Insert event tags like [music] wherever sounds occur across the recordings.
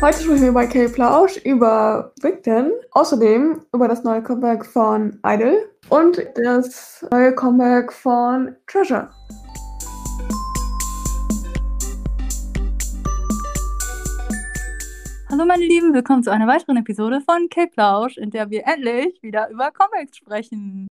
Heute sprechen wir bei K-Plausch über Victon, außerdem über das neue Comeback von Idol und das neue Comeback von Treasure. Hallo meine Lieben, willkommen zu einer weiteren Episode von K-Plausch, in der wir endlich wieder über Comebacks sprechen.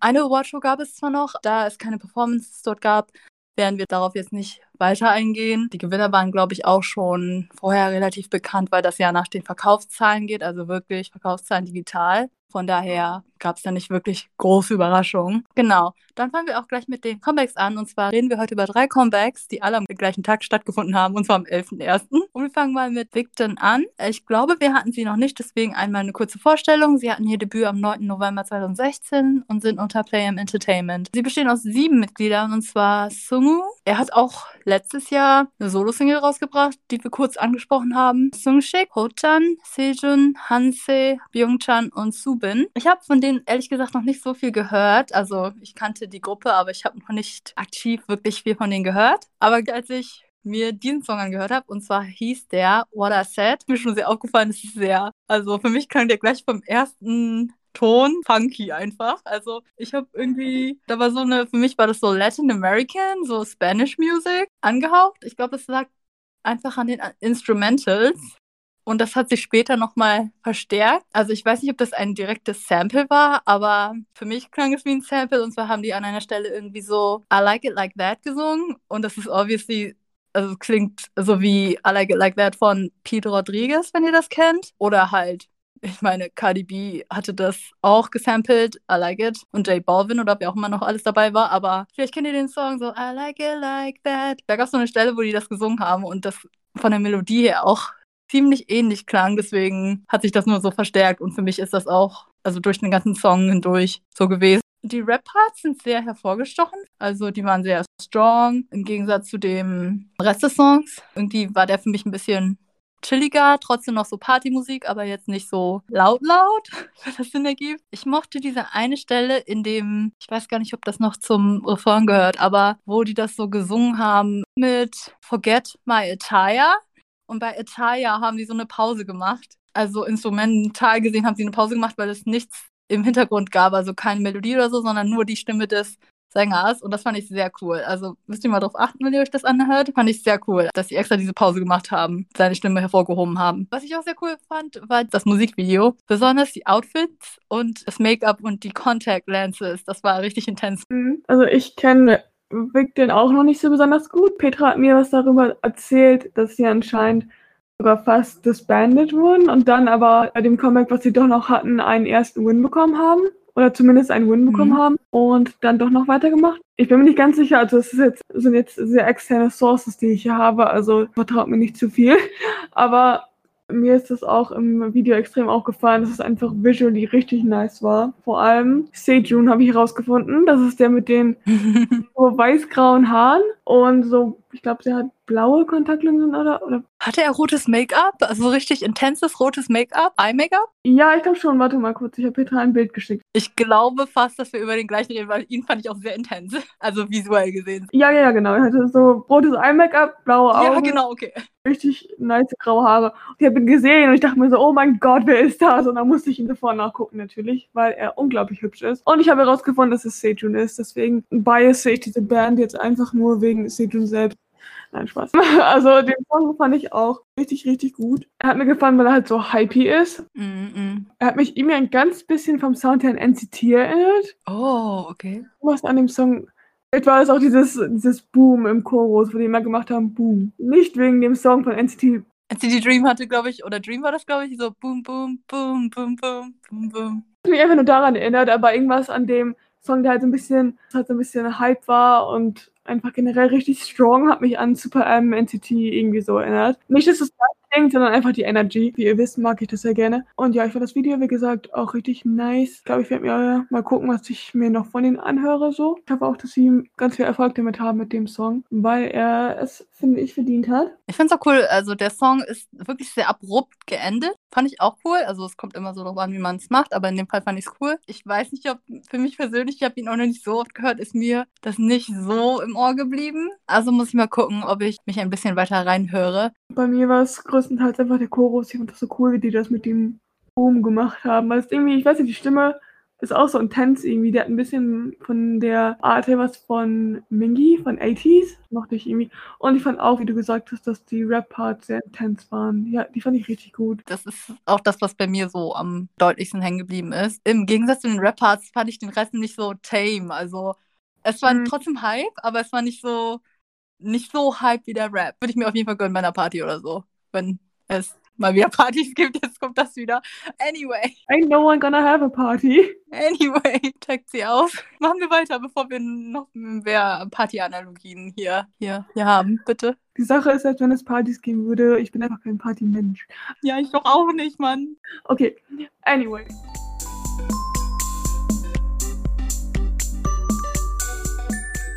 Eine Awardshow gab es zwar noch, da es keine Performances dort gab, werden wir darauf jetzt nicht weiter eingehen. Die Gewinner waren, glaube ich, auch schon vorher relativ bekannt, weil das ja nach den Verkaufszahlen geht, also wirklich Verkaufszahlen digital. Von daher gab es da nicht wirklich große Überraschungen. Genau. Dann fangen wir auch gleich mit den Comebacks an. Und zwar reden wir heute über drei Comebacks, die alle am gleichen Tag stattgefunden haben, und zwar am 11.01. Und wir fangen mal mit Victon an. Ich glaube, wir hatten sie noch nicht, deswegen einmal eine kurze Vorstellung. Sie hatten ihr Debüt am 9. November 2016 und sind unter Playam Entertainment. Sie bestehen aus sieben Mitgliedern, und zwar Sungu. Er hat auch letztes Jahr eine Solo-Single rausgebracht, die wir kurz angesprochen haben. Sungshik, Hochan, Sejun, Hanse, Byungchan und Subin. Ich habe von denen ehrlich gesagt noch nicht so viel gehört. Also ich kannte die Gruppe, aber ich habe noch nicht aktiv wirklich viel von denen gehört. Aber als ich mir diesen Song angehört habe, und zwar hieß der What I Said, mir schon sehr aufgefallen, es ist sehr, also für mich klang der gleich vom ersten Ton funky einfach. Also ich habe irgendwie, da war so eine, für mich war das so Latin American, so Spanish Music angehaucht. Ich glaube, das lag einfach an den Instrumentals. Und das hat sich später nochmal verstärkt. Also ich weiß nicht, ob das ein direktes Sample war, aber für mich klang es wie ein Sample. Und zwar haben die an einer Stelle irgendwie so I Like It Like That gesungen. Und das ist obviously, also klingt so wie I Like It Like That von Pete Rodriguez, wenn ihr das kennt. Oder halt ich meine, Cardi B hatte das auch gesampelt, I Like It, und J Balvin oder wer auch immer noch alles dabei war, aber vielleicht kennt ihr den Song so I Like It Like That. Da gab es so eine Stelle, wo die das gesungen haben und das von der Melodie her auch ziemlich ähnlich klang, deswegen hat sich das nur so verstärkt und für mich ist das auch, also durch den ganzen Song hindurch so gewesen. Die Rap-Parts sind sehr hervorgestochen, also die waren sehr strong im Gegensatz zu dem Rest des Songs. Irgendwie war der für mich ein bisschen chilliger, trotzdem noch so Partymusik, aber jetzt nicht so laut laut, [laughs] wenn das Sinn ergibt. Ich mochte diese eine Stelle, in dem, ich weiß gar nicht, ob das noch zum Refrain gehört, aber wo die das so gesungen haben mit Forget My Attire. Und bei Attire haben die so eine Pause gemacht. Also instrumental gesehen haben sie eine Pause gemacht, weil es nichts im Hintergrund gab, also keine Melodie oder so, sondern nur die Stimme des Sängers und das fand ich sehr cool. Also müsst ihr mal drauf achten, wenn ihr euch das anhört. Fand ich sehr cool, dass sie extra diese Pause gemacht haben, seine Stimme hervorgehoben haben. Was ich auch sehr cool fand, war das Musikvideo. Besonders die Outfits und das Make-up und die Contact Lenses. Das war richtig intens. Mhm. Also ich kenne Victor auch noch nicht so besonders gut. Petra hat mir was darüber erzählt, dass sie anscheinend sogar fast disbanded wurden und dann aber bei dem Comeback, was sie doch noch hatten, einen ersten Win bekommen haben oder zumindest einen Win bekommen mhm. haben und dann doch noch weitergemacht. Ich bin mir nicht ganz sicher, also es jetzt, sind jetzt sehr externe Sources, die ich hier habe, also vertraut mir nicht zu viel. [laughs] Aber mir ist das auch im Video extrem aufgefallen, dass es einfach visually richtig nice war. Vor allem Sejun habe ich herausgefunden. Das ist der mit den [laughs] so weiß-grauen Haaren und so, ich glaube, der hat blaue Kontaktlinsen oder, oder? Hatte er rotes Make-up? Also richtig intensives rotes Make-up? Eye-Make-up? Ja, ich glaube schon. Warte mal kurz. Ich habe Petra ein Bild geschickt. Ich glaube fast, dass wir über den gleichen reden, weil ihn fand ich auch sehr intens. Also visuell gesehen. Ja, ja, ja, genau. Er hatte so rotes Eye-Make-up, blaue Augen. Ja, genau, okay. Richtig nice graue Haare. Und ich habe ihn gesehen und ich dachte mir so, oh mein Gott, wer ist das? Und dann musste ich ihn sofort nachgucken natürlich, weil er unglaublich hübsch ist. Und ich habe herausgefunden, dass es Sejun ist. Deswegen bias ich diese Band jetzt einfach nur wegen Sejun selbst. Nein, Spaß. [laughs] Also den Song fand ich auch richtig, richtig gut. Er hat mir gefallen, weil er halt so hypey ist. Mm -mm. Er hat mich irgendwie ein ganz bisschen vom Sound her an NCT erinnert. Oh, okay. Was an dem Song Etwa ist auch dieses, dieses Boom im Chorus, wo die immer gemacht haben, Boom. Nicht wegen dem Song von NCT. NCT Dream hatte, glaube ich, oder Dream war das, glaube ich, so Boom, Boom, Boom, Boom, Boom, Boom, Boom. Ich mich einfach nur daran erinnert, aber irgendwas an dem Song, der halt so ein bisschen, halt so ein bisschen Hype war und einfach generell richtig strong, hat mich an Super M NCT irgendwie so erinnert. Nicht, klingt, sondern einfach die Energy. Wie ihr wisst, mag ich das sehr gerne. Und ja, ich fand das Video, wie gesagt, auch richtig nice. Ich glaube, ich werde mir mal gucken, was ich mir noch von ihnen anhöre. So. Ich hoffe auch, dass sie ganz viel Erfolg damit haben mit dem Song, weil er es, finde ich, verdient hat. Ich finde es auch cool. Also der Song ist wirklich sehr abrupt geendet. Fand ich auch cool. Also es kommt immer so darauf an, wie man es macht, aber in dem Fall fand ich es cool. Ich weiß nicht, ob für mich persönlich, ich habe ihn auch noch nicht so oft gehört, ist mir das nicht so im Ohr geblieben. Also muss ich mal gucken, ob ich mich ein bisschen weiter reinhöre. Bei mir war es größtenteils einfach der Chorus. Ich fand das so cool, wie die das mit dem Boom gemacht haben. Weil es irgendwie, ich weiß nicht, die Stimme ist auch so intens irgendwie. Der hat ein bisschen von der Art her was von Mingy, von 80s. Mochte ich irgendwie. Und ich fand auch, wie du gesagt hast, dass die Rap-Parts sehr intens waren. Ja, die fand ich richtig gut. Das ist auch das, was bei mir so am deutlichsten hängen geblieben ist. Im Gegensatz zu den Rap-Parts fand ich den Rest nicht so tame. Also, es war Mhm. trotzdem Hype, aber es war nicht so, nicht so Hype wie der Rap. Würde ich mir auf jeden Fall gönnen bei einer Party oder so. Wenn es mal wieder [laughs] Partys gibt, jetzt kommt das wieder. Anyway, Ain't no one gonna have a party. anyway, [laughs] checkt sie aus. Machen wir weiter, bevor wir noch mehr Party-Analogien hier, hier, hier haben, bitte. Die Sache ist, als wenn es Partys geben würde, ich bin einfach kein Partymensch. Ja, ich doch auch nicht, Mann. Okay, anyway.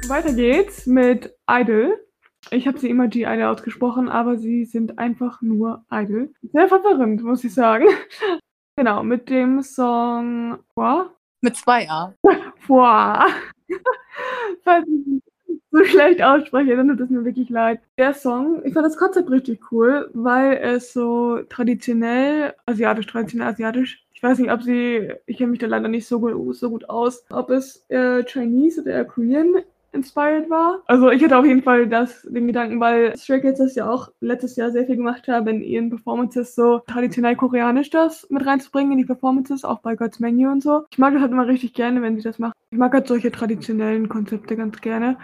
Weiter geht's mit Idol. Ich habe sie immer G-Idol ausgesprochen, aber sie sind einfach nur Idol. Sehr verwirrend, muss ich sagen. [laughs] Genau, mit dem Song Wow. Mit zwei A. [laughs] Wow. [laughs] Falls ich so schlecht ausspreche, dann tut es mir wirklich leid. Der Song, ich fand das Konzept richtig cool, weil es so traditionell, asiatisch, traditionell asiatisch. Ich weiß nicht, ob sie, ich kenne mich da leider nicht so gut, so gut aus, ob es äh, Chinese oder Korean inspired war. Also ich hatte auf jeden Fall das, den Gedanken, weil Stray Kids das ja auch letztes Jahr sehr viel gemacht haben, in ihren Performances so traditionell koreanisch das mit reinzubringen in die Performances, auch bei God's Menu und so. Ich mag das halt immer richtig gerne, wenn sie das machen. Ich mag halt solche traditionellen Konzepte ganz gerne.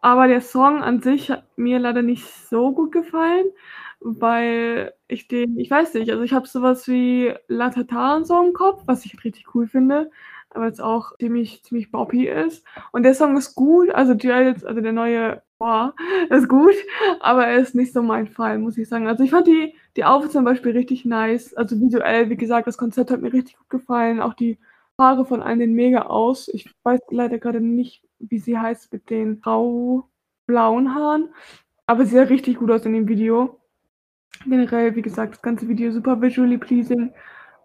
Aber der Song an sich hat mir leider nicht so gut gefallen, weil ich den, ich weiß nicht, also ich habe sowas wie La Tata und so im Kopf, was ich richtig cool finde, aber jetzt auch ziemlich, ziemlich boppy ist. Und der Song ist gut, also jetzt, also der neue, boah, ist gut, aber er ist nicht so mein Fall, muss ich sagen. Also ich fand die, die Outfits zum Beispiel richtig nice, also visuell, wie gesagt, das Konzept hat mir richtig gut gefallen, auch die Haare von allen sehen mega aus. Ich weiß leider gerade nicht, wie sie heißt mit den grau-blauen Haaren, aber sie sah richtig gut aus in dem Video. Generell, wie gesagt, das ganze Video super visually pleasing.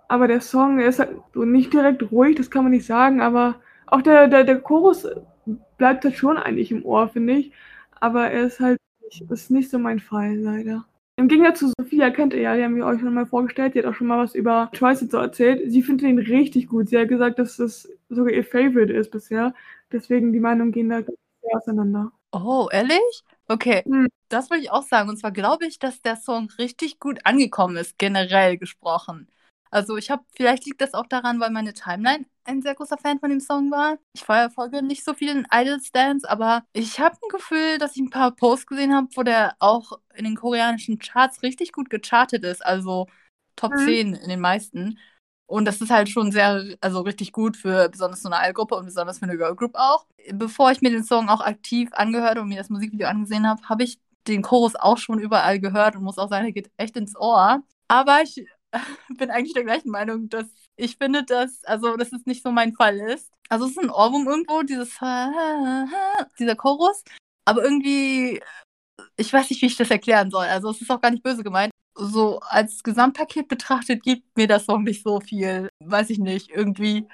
Aber der Song, der ist halt so nicht direkt ruhig, das kann man nicht sagen, aber auch der, der, der Chorus bleibt halt schon eigentlich im Ohr, finde ich. Aber er ist halt nicht, ist nicht so mein Fall, leider. Im Gegensatz zu Sophia kennt ihr ja, die haben wir euch schon mal vorgestellt, die hat auch schon mal was über Twice so erzählt. Sie findet ihn richtig gut. Sie hat gesagt, dass das sogar ihr Favorite ist bisher. Deswegen die Meinungen gehen da sehr auseinander. Oh, ehrlich? Okay, Hm. das wollte ich auch sagen. Und zwar glaube ich, dass der Song richtig gut angekommen ist, generell gesprochen. Also ich habe, vielleicht liegt das auch daran, weil meine Timeline ein sehr großer Fan von dem Song war. Ich vorher folge nicht so vielen Idol-Stands, aber ich habe ein Gefühl, dass ich ein paar Posts gesehen habe, wo der auch in den koreanischen Charts richtig gut gechartet ist. Also Top Mhm. 10 in den meisten. Und das ist halt schon sehr, also richtig gut für besonders so eine Idol-Gruppe und besonders für eine Girl-Group auch. Bevor ich mir den Song auch aktiv angehört und mir das Musikvideo angesehen habe, habe ich den Chorus auch schon überall gehört und muss auch sagen, der geht echt ins Ohr. Aber ich [laughs] bin eigentlich der gleichen Meinung, dass ich finde, dass, also, dass es nicht so mein Fall ist. Also, es ist ein Ohrwurm irgendwo, dieses, dieser Chorus. Aber irgendwie, ich weiß nicht, wie ich das erklären soll. Also, es ist auch gar nicht böse gemeint. So als Gesamtpaket betrachtet gibt mir das Song nicht so viel, weiß ich nicht, irgendwie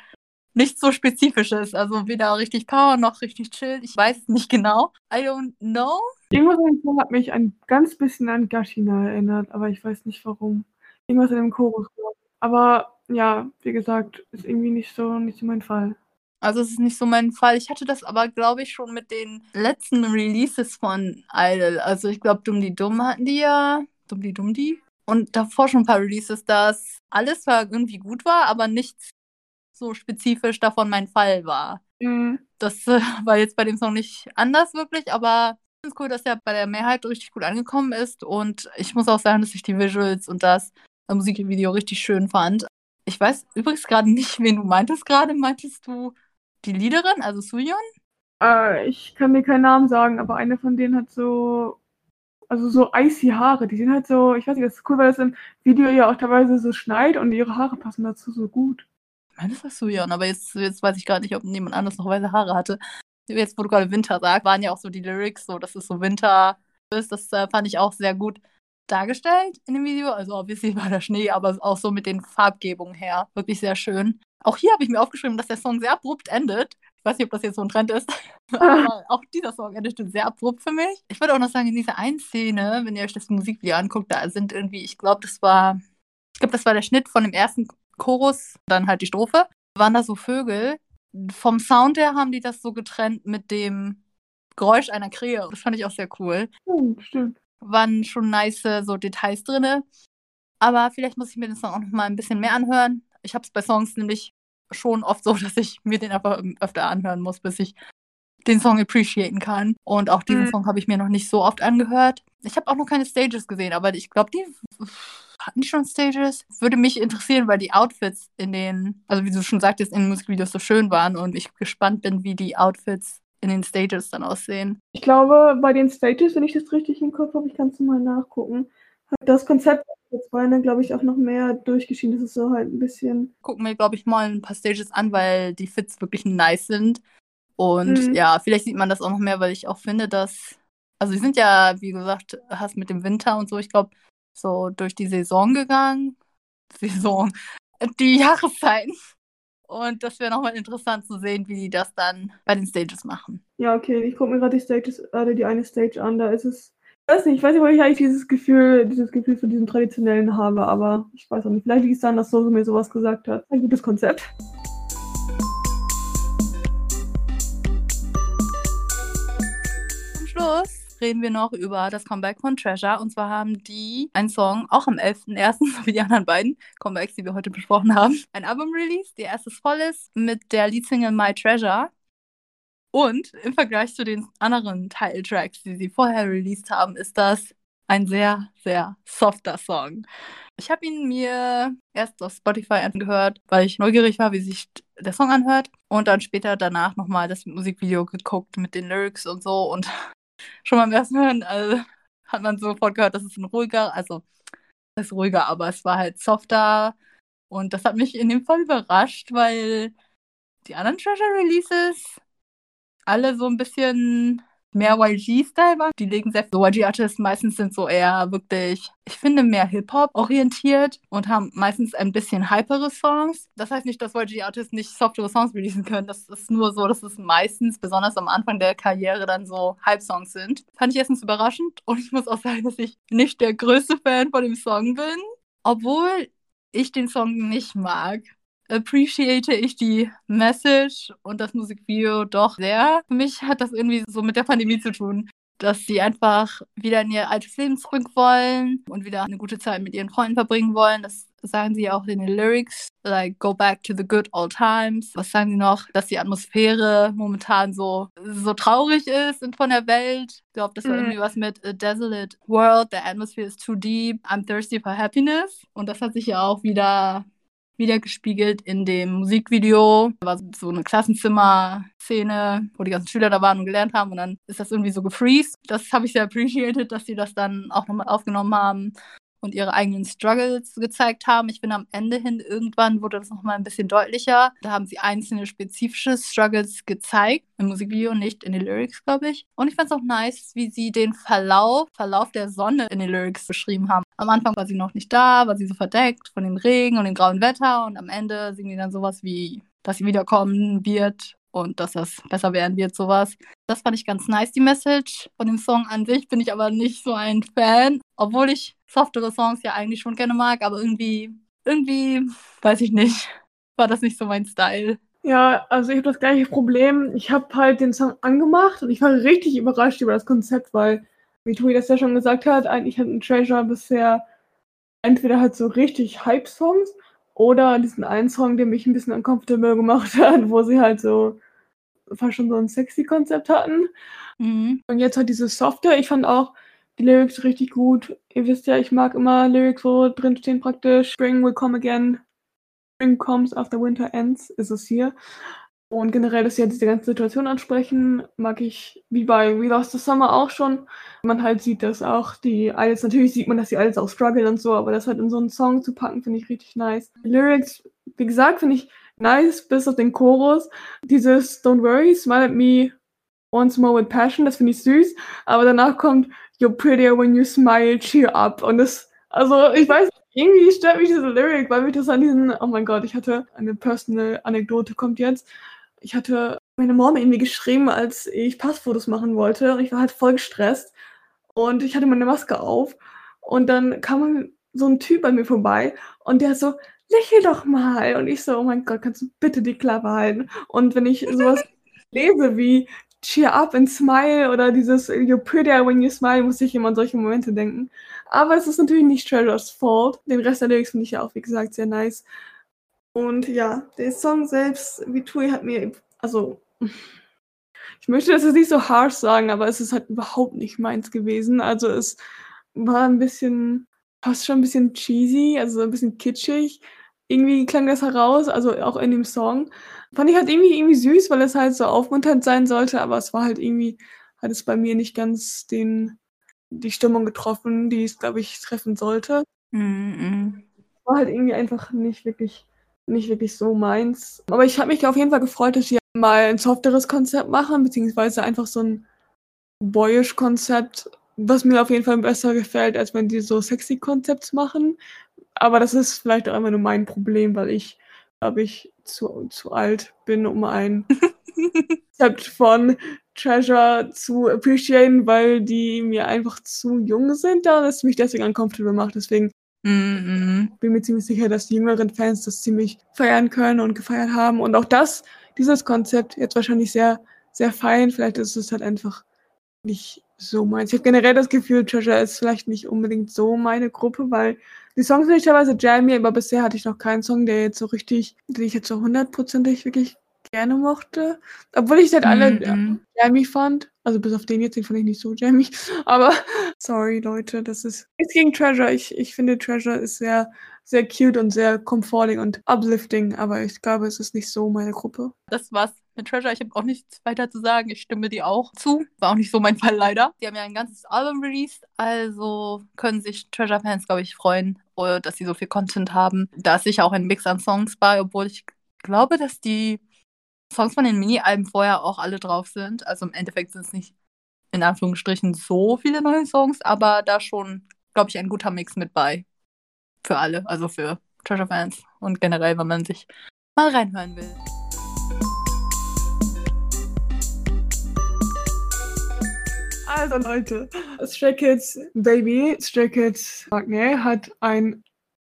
nichts so Spezifisches. Also weder richtig Power noch richtig Chill. Ich weiß es nicht genau. I don't know. Irgendwas hat mich ein ganz bisschen an Gashina erinnert, aber ich weiß nicht warum. Irgendwas in dem Chorus. ich. Aber ja, wie gesagt, ist irgendwie nicht so, nicht so mein Fall. Also es ist nicht so mein Fall. Ich hatte das aber, glaube ich, schon mit den letzten Releases von Idol. Also ich glaube, Dumm die Dumm hatten die ja. Dumm die Dumm die. Und davor schon ein paar Releases, dass alles zwar irgendwie gut war, aber nichts so spezifisch davon mein Fall war. Mhm. Das äh, war jetzt bei dem Song nicht anders wirklich, aber ich finde es cool, dass er bei der Mehrheit richtig gut angekommen ist. Und ich muss auch sagen, dass ich die Visuals und das Musikvideo richtig schön fand. Ich weiß übrigens gerade nicht, wen du meintest gerade. Meintest du die Liederin, also Suyeon? Äh, ich kann dir keinen Namen sagen, aber eine von denen hat so, also so icy Haare. Die sind halt so, ich weiß nicht, das ist cool, weil das im Video ja auch teilweise so schneit und ihre Haare passen dazu so gut. Ich meine, das war Suyeon, aber jetzt, jetzt weiß ich gerade nicht, ob jemand anderes noch weiße Haare hatte. Jetzt, wo du gerade Winter sagst, waren ja auch so die Lyrics, so dass es so Winter ist. Das äh, fand ich auch sehr gut dargestellt in dem Video. Also obviously war der Schnee, aber auch so mit den Farbgebungen her. Wirklich sehr schön. Auch hier habe ich mir aufgeschrieben, dass der Song sehr abrupt endet. Ich weiß nicht, ob das jetzt so ein Trend ist. [laughs] Aber auch dieser Song endet sehr abrupt für mich. Ich würde auch noch sagen, in dieser einen Szene, wenn ihr euch das Musikvideo anguckt, da sind irgendwie, ich glaube, das war, ich glaube, das war der Schnitt von dem ersten Chorus, dann halt die Strophe. Waren da so Vögel. Vom Sound her haben die das so getrennt mit dem Geräusch einer Krähe. Das fand ich auch sehr cool. Oh, stimmt. Waren schon nice so Details drin. Aber vielleicht muss ich mir den Song auch noch mal ein bisschen mehr anhören. Ich habe es bei Songs nämlich schon oft so, [laughs] dass ich mir den einfach öfter anhören muss, bis ich den Song appreciaten kann. Und auch diesen mhm. Song habe ich mir noch nicht so oft angehört. Ich habe auch noch keine Stages gesehen, aber ich glaube, die hatten die schon Stages? Würde mich interessieren, weil die Outfits in den, also wie du schon sagtest, in den Musikvideos so schön waren und ich gespannt bin, wie die Outfits in den Stages dann aussehen. Ich glaube, bei den Stages, wenn ich das richtig im Kopf habe, ich kann es mal nachgucken, hat das Konzept jetzt beinahe, glaube ich, auch noch mehr durchgeschieden. Das ist so halt ein bisschen. Gucken wir, glaube ich, mal ein paar Stages an, weil die Fits wirklich nice sind. Und mhm. ja, vielleicht sieht man das auch noch mehr, weil ich auch finde, dass. Also, die sind ja, wie gesagt, hast mit dem Winter und so, ich glaube, so durch die Saison gegangen. [laughs] Saison. Die Jahreszeiten. Und das wäre nochmal interessant zu sehen, wie die das dann bei den Stages machen. Ja, okay. Ich gucke mir gerade die Stages, äh, die eine Stage an. Da ist es ich weiß nicht, ich weiß nicht, wo ich eigentlich dieses Gefühl, dieses Gefühl von diesem traditionellen habe, aber ich weiß auch nicht. Vielleicht liegt es daran, dass Soso mir sowas gesagt hat. Ein gutes Konzept. Reden wir noch über das Comeback von Treasure. Und zwar haben die einen Song, auch am 11.01., so wie die anderen beiden Comebacks, die wir heute besprochen haben, ein Album-Release, der erstes voll ist, mit der Leadsingle My Treasure. Und im Vergleich zu den anderen Titeltracks, die sie vorher released haben, ist das ein sehr, sehr softer Song. Ich habe ihn mir erst auf Spotify angehört, weil ich neugierig war, wie sich der Song anhört. Und dann später danach nochmal das Musikvideo geguckt mit den Lyrics und so. Und schon beim ersten Hören also, hat man sofort gehört, dass es ein ruhiger, also es ist ruhiger, aber es war halt softer. Und das hat mich in dem Fall überrascht, weil die anderen Treasure Releases alle so ein bisschen mehr YG-Style waren. Die legen sehr so YG-Artists meistens sind so eher wirklich, ich finde, mehr Hip-Hop orientiert und haben meistens ein bisschen hypere Songs. Das heißt nicht, dass YG-Artists nicht softere Songs releasen können. Das ist nur so, dass es meistens, besonders am Anfang der Karriere, dann so Hype-Songs sind. Fand ich erstens überraschend und ich muss auch sagen, dass ich nicht der größte Fan von dem Song bin. Obwohl ich den Song nicht mag appreciate ich die Message und das Musikvideo doch sehr. Für mich hat das irgendwie so mit der Pandemie zu tun, dass sie einfach wieder in ihr altes Leben zurück wollen und wieder eine gute Zeit mit ihren Freunden verbringen wollen. Das sagen sie auch in den Lyrics, like go back to the good old times. Was sagen sie noch? Dass die Atmosphäre momentan so, so traurig ist von der Welt. Ich glaube, das war mhm. irgendwie was mit a desolate world, the atmosphere is too deep, I'm thirsty for happiness. Und das hat sich ja auch wieder wiedergespiegelt in dem Musikvideo. Da war so eine Klassenzimmer-Szene, wo die ganzen Schüler da waren und gelernt haben und dann ist das irgendwie so gefreezed. Das habe ich sehr appreciated, dass sie das dann auch nochmal aufgenommen haben und ihre eigenen Struggles gezeigt haben. Ich finde, am Ende hin irgendwann wurde das nochmal ein bisschen deutlicher. Da haben sie einzelne spezifische Struggles gezeigt, im Musikvideo, nicht in den Lyrics, glaube ich. Und ich fand es auch nice, wie sie den Verlauf, Verlauf der Sonne in den Lyrics beschrieben haben. Am Anfang war sie noch nicht da, war sie so verdeckt von dem Regen und dem grauen Wetter und am Ende singen die dann sowas wie, dass sie wiederkommen wird und dass das besser werden wird, sowas. Das fand ich ganz nice, die Message. Von dem Song an sich bin ich aber nicht so ein Fan, obwohl ich softere Songs ja eigentlich schon gerne mag, aber irgendwie, irgendwie, weiß ich nicht, war das nicht so mein Style. Ja, also ich habe das gleiche Problem. Ich habe halt den Song angemacht und ich war richtig überrascht über das Konzept, weil, wie Tui das ja schon gesagt hat, eigentlich hat ein Treasure bisher entweder halt so richtig Hype-Songs oder diesen einen Song, der mich ein bisschen uncomfortable gemacht hat, wo sie halt so fast schon so ein sexy Konzept hatten. Mhm. Und jetzt halt diese Softe. Ich fand auch, die Lyrics richtig gut. Ihr wisst ja, ich mag immer Lyrics, wo drin stehen praktisch Spring will come again. Spring comes after winter ends, ist es hier. Und generell, dass sie ja diese ganze Situation ansprechen, mag ich wie bei We Lost the Summer auch schon. Man halt sieht das auch, die alles, natürlich sieht man, dass sie alles auch strugglen und so, aber das halt in so einen Song zu packen, finde ich richtig nice. Die Lyrics, wie gesagt, finde ich nice, bis auf den Chorus. Dieses Don't worry, smile at me once more with passion, das finde ich süß. Aber danach kommt You're prettier when you smile, cheer up. Und das, also ich weiß, irgendwie stört mich diese Lyric, weil mich das an diesen, oh mein Gott, ich hatte eine personal Anekdote, kommt jetzt. Ich hatte meine Mom irgendwie geschrieben, als ich Passfotos machen wollte. Und ich war halt voll gestresst. Und ich hatte meine Maske auf. Und dann kam so ein Typ bei mir vorbei und der so, lächel doch mal. Und ich so, oh mein Gott, kannst du bitte die Klappe halten? Und wenn ich sowas [laughs] lese wie Cheer up and smile oder dieses You're prettier when you smile, muss ich immer an solche Momente denken. Aber es ist natürlich nicht Treasures Fault. Den Rest der Lyrics finde ich ja auch, wie gesagt, sehr nice. Und ja, der Song selbst, wie Tui hat mir, also, [laughs] ich möchte das jetzt nicht so harsh sagen, aber es ist halt überhaupt nicht meins gewesen. Also es war ein bisschen, fast schon ein bisschen cheesy, also ein bisschen kitschig. Irgendwie klang das heraus, also auch in dem Song. Fand ich halt irgendwie, irgendwie süß, weil es halt so aufmunternd sein sollte, aber es war halt irgendwie, hat es bei mir nicht ganz den, die Stimmung getroffen, die es, glaube ich, treffen sollte. Mhm. War halt irgendwie einfach nicht wirklich, nicht wirklich so meins. Aber ich habe mich auf jeden Fall gefreut, dass sie mal ein softeres Konzept machen, beziehungsweise einfach so ein boyish Konzept, was mir auf jeden Fall besser gefällt, als wenn die so sexy Konzepts machen. Aber das ist vielleicht auch immer nur mein Problem, weil ich, glaube ich, zu, zu alt bin, um ein [laughs] Konzept von Treasure zu appreciaten, weil die mir einfach zu jung sind, da das mich deswegen uncomfortable macht. Deswegen mm -mm. bin mir ziemlich sicher, dass die jüngeren Fans das ziemlich feiern können und gefeiert haben. Und auch das, dieses Konzept jetzt wahrscheinlich sehr, sehr feiern. Vielleicht ist es halt einfach nicht so meins. Ich habe generell das Gefühl, Treasure ist vielleicht nicht unbedingt so meine Gruppe, weil die Songs sind teilweise jammy, aber bisher hatte ich noch keinen Song, der jetzt so richtig, den ich jetzt so hundertprozentig wirklich gerne mochte. Obwohl ich halt alle Mhm. jammy fand. Also bis auf den jetzt, den fand ich nicht so jammy. [laughs] Aber sorry, Leute, das ist nichts gegen Treasure. Ich, ich finde Treasure ist sehr, sehr cute und sehr comforting und uplifting, aber ich glaube, es ist nicht so meine Gruppe. Das war's mit Treasure. Ich habe auch nichts weiter zu sagen. Ich stimme dir auch zu. War auch nicht so mein Fall leider. Die haben ja ein ganzes Album released, also können sich Treasure-Fans, glaube ich, freuen, dass sie so viel Content haben. Da ist sicher auch ein Mix an Songs bei, obwohl ich glaube, dass die Songs von den Mini-Alben vorher auch alle drauf sind. Also im Endeffekt sind es nicht in Anführungsstrichen so viele neue Songs, aber da schon, glaube ich, ein guter Mix mit bei. Für alle, also für Treasure-Fans und generell, wenn man sich mal reinhören will. Also Leute, Stray Kids Baby, Stray Kids Magne hat einen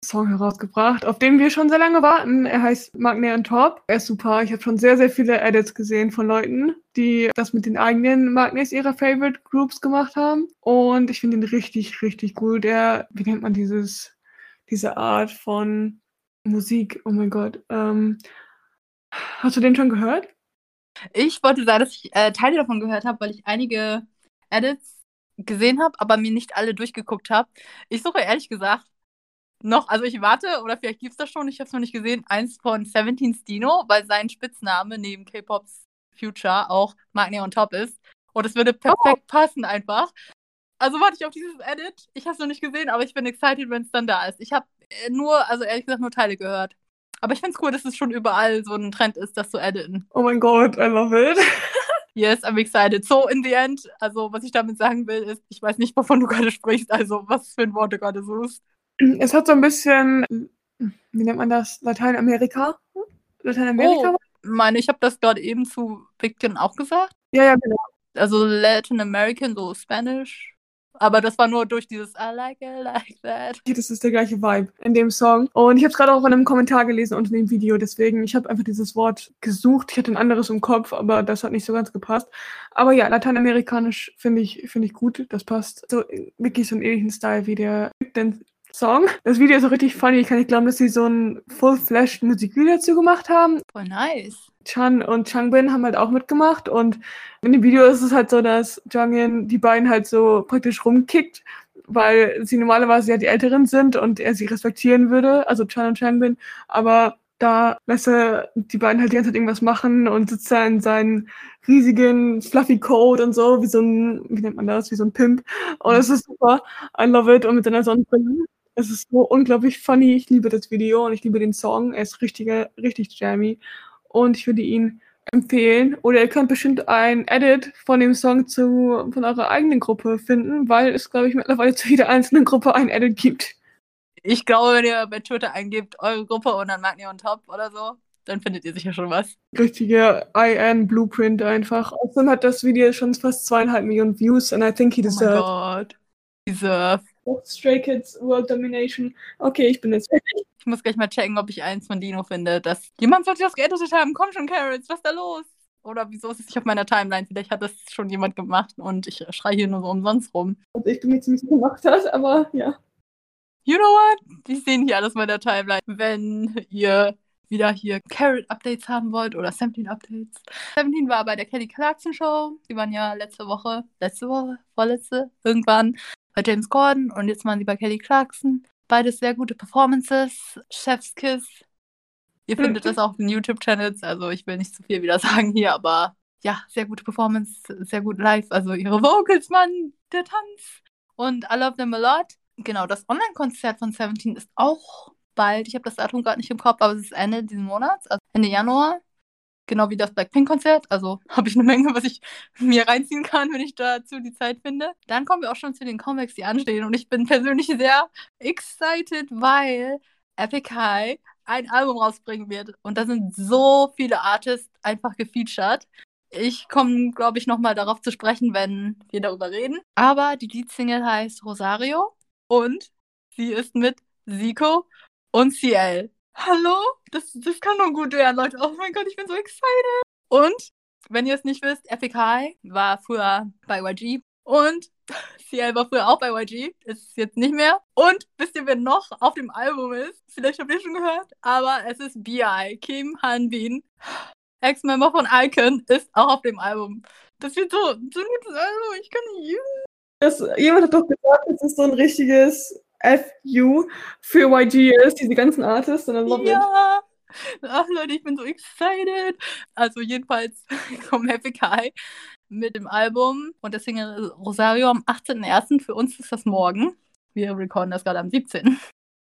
Song herausgebracht, auf den wir schon sehr lange warten. Er heißt Magne on Top. Er ist super. Ich habe schon sehr, sehr viele Edits gesehen von Leuten, die das mit den eigenen Magnes ihrer Favorite Groups gemacht haben. Und ich finde ihn richtig, richtig gut. Er, wie nennt man dieses, diese Art von Musik? Oh mein Gott. Ähm, hast du den schon gehört? Ich wollte sagen, dass ich äh, Teile davon gehört habe, weil ich einige Edits gesehen habe, aber mir nicht alle durchgeguckt habe. Ich suche ehrlich gesagt noch, also ich warte, oder vielleicht gibt es das schon, ich habe es noch nicht gesehen, eins von 17 Stino, weil sein Spitzname neben K-Pops Future auch Magnia on Top ist. Und es würde perfekt passen einfach. Also warte ich auf dieses Edit. Ich habe es noch nicht gesehen, aber ich bin excited, wenn es dann da ist. Ich habe äh, nur, also ehrlich gesagt, nur Teile gehört. Aber ich finde es cool, dass es schon überall so ein Trend ist, das zu editen. Oh mein Gott, I love it. [laughs] Yes, I'm excited. So, in the end, also was ich damit sagen will, ist, ich weiß nicht, wovon du gerade sprichst, also was für ein Wort du gerade suchst. Es hat so ein bisschen, wie nennt man das? Lateinamerika? Lateinamerika? Oh, meine, ich habe das gerade eben zu Victor auch gesagt. Ja, ja, genau. Also Latin American, so Spanish. Aber das war nur durch dieses I like it like that. Das ist der gleiche Vibe in dem Song. Und ich habe es gerade auch in einem Kommentar gelesen unter dem Video. Deswegen, ich habe einfach dieses Wort gesucht. Ich hatte ein anderes im Kopf, aber das hat nicht so ganz gepasst. Aber ja, lateinamerikanisch finde ich, finde ich gut. Das passt. So wirklich so einen ähnlichen Style wie der Song. Das Video ist auch richtig funny. Ich kann nicht glauben, dass sie so ein full-flashed Musikvideo dazu gemacht haben. Voll nice. Chan und Changbin haben halt auch mitgemacht und in dem Video ist es halt so, dass Jongin die beiden halt so praktisch rumkickt, weil sie normalerweise ja die Älteren sind und er sie respektieren würde, also Chan und Changbin, aber da lässt er die beiden halt die ganze Zeit irgendwas machen und sitzt da in seinen riesigen fluffy Coat und so, wie so ein, wie nennt man das, wie so ein Pimp. Und es ist super. I love it. Und mit seiner Sonnenbrille. Es ist so unglaublich funny. Ich liebe das Video und ich liebe den Song. Er ist richtig, richtig jammy und ich würde ihn empfehlen. Oder ihr könnt bestimmt ein Edit von dem Song zu, von eurer eigenen Gruppe finden, weil es, glaube ich, mittlerweile zu jeder einzelnen Gruppe ein Edit gibt. Ich glaube, wenn ihr bei Twitter eingebt, eure Gruppe und dann Magni on Top oder so, dann findet ihr sicher schon was. Richtige IN-Blueprint einfach. Außerdem hat das Video schon fast zweieinhalb Millionen Views and I think he Oh mein. Gott. Deserve. Stray Kids World Domination. Okay, ich bin jetzt fertig. Ich muss gleich mal checken, ob ich eins von Dino finde. Das jemand sollte das geeditet haben. Komm schon, Carrots, was ist da los? Oder wieso ist es nicht auf meiner Timeline? Vielleicht hat das schon jemand gemacht und ich schreie hier nur so umsonst rum. Also ich bin mir ziemlich gemacht hat, aber ja. You know what? Die sehen hier alles meiner Timeline. Wenn ihr wieder hier Carrot-Updates haben wollt oder 17-Updates. 17 war bei der Kelly Clarkson Show. Die waren ja letzte Woche, letzte Woche, vorletzte, irgendwann bei James Gordon und jetzt waren sie bei Kelly Clarkson. Beides sehr gute Performances. Chef's Kiss. Ihr findet das auch auf den YouTube-Channels, also ich will nicht zu viel wieder [laughs] sagen hier, aber ja, sehr gute Performance, sehr gut live. Also ihre Vocals, Mann, der Tanz. Und I love them a lot. Genau, das Online-Konzert von 17 ist auch bald. Ich habe das Datum gerade nicht im Kopf, aber es ist Ende dieses Monats, also Ende Januar. Genau wie das Blackpink-Konzert. Also [laughs] habe ich eine Menge, was ich mir reinziehen kann, wenn ich dazu die Zeit finde. Dann kommen wir auch schon zu den Comics, die anstehen. Und ich bin persönlich sehr excited, weil Epic High ein Album rausbringen wird. Und da sind so viele Artists einfach gefeatured. Ich komme, glaube ich, nochmal darauf zu sprechen, wenn wir darüber reden. Aber die Leadsingle heißt Rosario und sie ist mit Zico und CL. Hallo? Das, das kann nur gut werden, Leute. Oh mein Gott, ich bin so excited. Und, wenn ihr es nicht wisst, Epic High war früher bei YG und [laughs] CL war früher auch bei YG, ist jetzt nicht mehr. Und wisst ihr, wer noch auf dem Album ist? Vielleicht habt ihr schon gehört, aber es ist B.I. Kim Hanbin. [gasps] Ex-Member von Icon ist auch auf dem Album. Das wird so, so ein gutes Album, ich kann nicht. Das, jemand hat doch gesagt, es so ein richtiges FU für YG ist, diese ganzen Artists. Und I. Ja! Ach Leute, ich bin so excited. Also jedenfalls [laughs] kommt Epic High mit dem Album und der Single Rosario am 18.01. Für uns ist das morgen. Wir recorden das gerade am 17.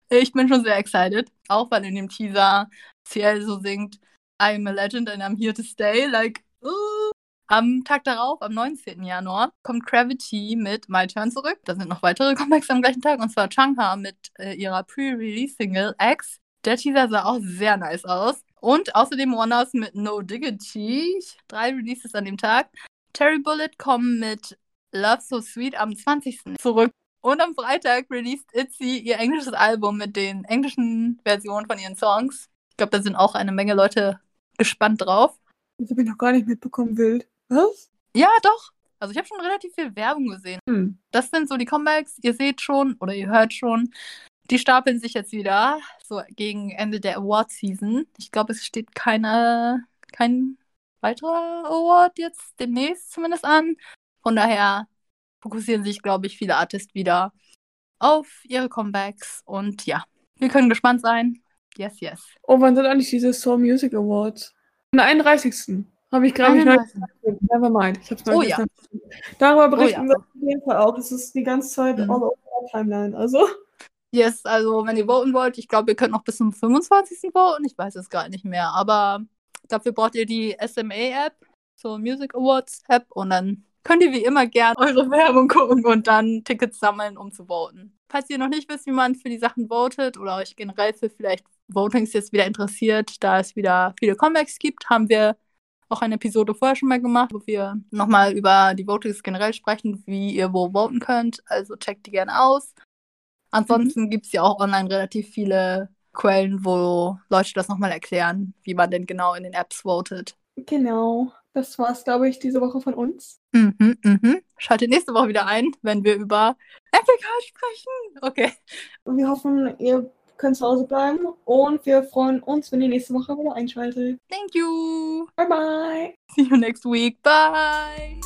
Ich bin schon sehr excited, auch weil in dem Teaser CL so singt I'm a legend and I'm here to stay. Like, uh. Am Tag darauf, am 19. Januar, kommt Gravity mit My Turn zurück. Da sind noch weitere [laughs] Comebacks am gleichen Tag und zwar Changha mit äh, ihrer Pre-Release-Single X. Der Teaser sah auch sehr nice aus. Und außerdem One mit No Diggity. Drei Releases an dem Tag. Terry Bullet kommen mit Love So Sweet am 20. zurück. Und am Freitag released Itzy ihr englisches Album mit den englischen Versionen von ihren Songs. Ich glaube, da sind auch eine Menge Leute gespannt drauf. Das habe ich noch gar nicht mitbekommen, wild. Was? Ja, doch. Also ich habe schon relativ viel Werbung gesehen. Hm. Das sind so die Comebacks. Ihr seht schon oder ihr hört schon. Die stapeln sich jetzt wieder so gegen Ende der Award-Season. Ich glaube, es steht keine, kein weiterer Award jetzt demnächst zumindest an. Von daher fokussieren sich, glaube ich, viele Artists wieder auf ihre Comebacks. Und ja, wir können gespannt sein. Yes, yes. Oh, wann sind eigentlich diese Soul Music Awards? Am 31. Habe ich gerade nicht neu. 31.. Never mind. Ich hab's Oh ja. Darüber berichten ja. wir auf jeden Fall auch. Es ist die ganze Zeit Mhm. all over our timeline. Also. Yes, also wenn ihr voten wollt, ich glaube, ihr könnt noch bis zum 25. voten. Ich weiß es gar nicht mehr. Aber dafür braucht ihr die SMA-App, so Music Awards App. Und dann könnt ihr wie immer gern eure [laughs] Werbung gucken und dann Tickets sammeln, um zu voten. Falls ihr noch nicht wisst, wie man für die Sachen votet oder euch generell für vielleicht Votings jetzt wieder interessiert, da es wieder viele Comebacks gibt, haben wir auch eine Episode vorher schon mal gemacht, wo wir nochmal über die Votings generell sprechen, wie ihr wo voten könnt. Also checkt die gerne aus. Ansonsten gibt es ja auch online relativ viele Quellen, wo Leute das nochmal erklären, wie man denn genau in den Apps votet. Genau. Das war's, glaube ich, diese Woche von uns. Mhm, mhm. Schaltet nächste Woche wieder ein, wenn wir über Epic High sprechen. Okay. Wir hoffen, ihr könnt zu Hause bleiben. Und wir freuen uns, wenn ihr nächste Woche wieder einschaltet. Thank you. Bye bye. See you next week. Bye.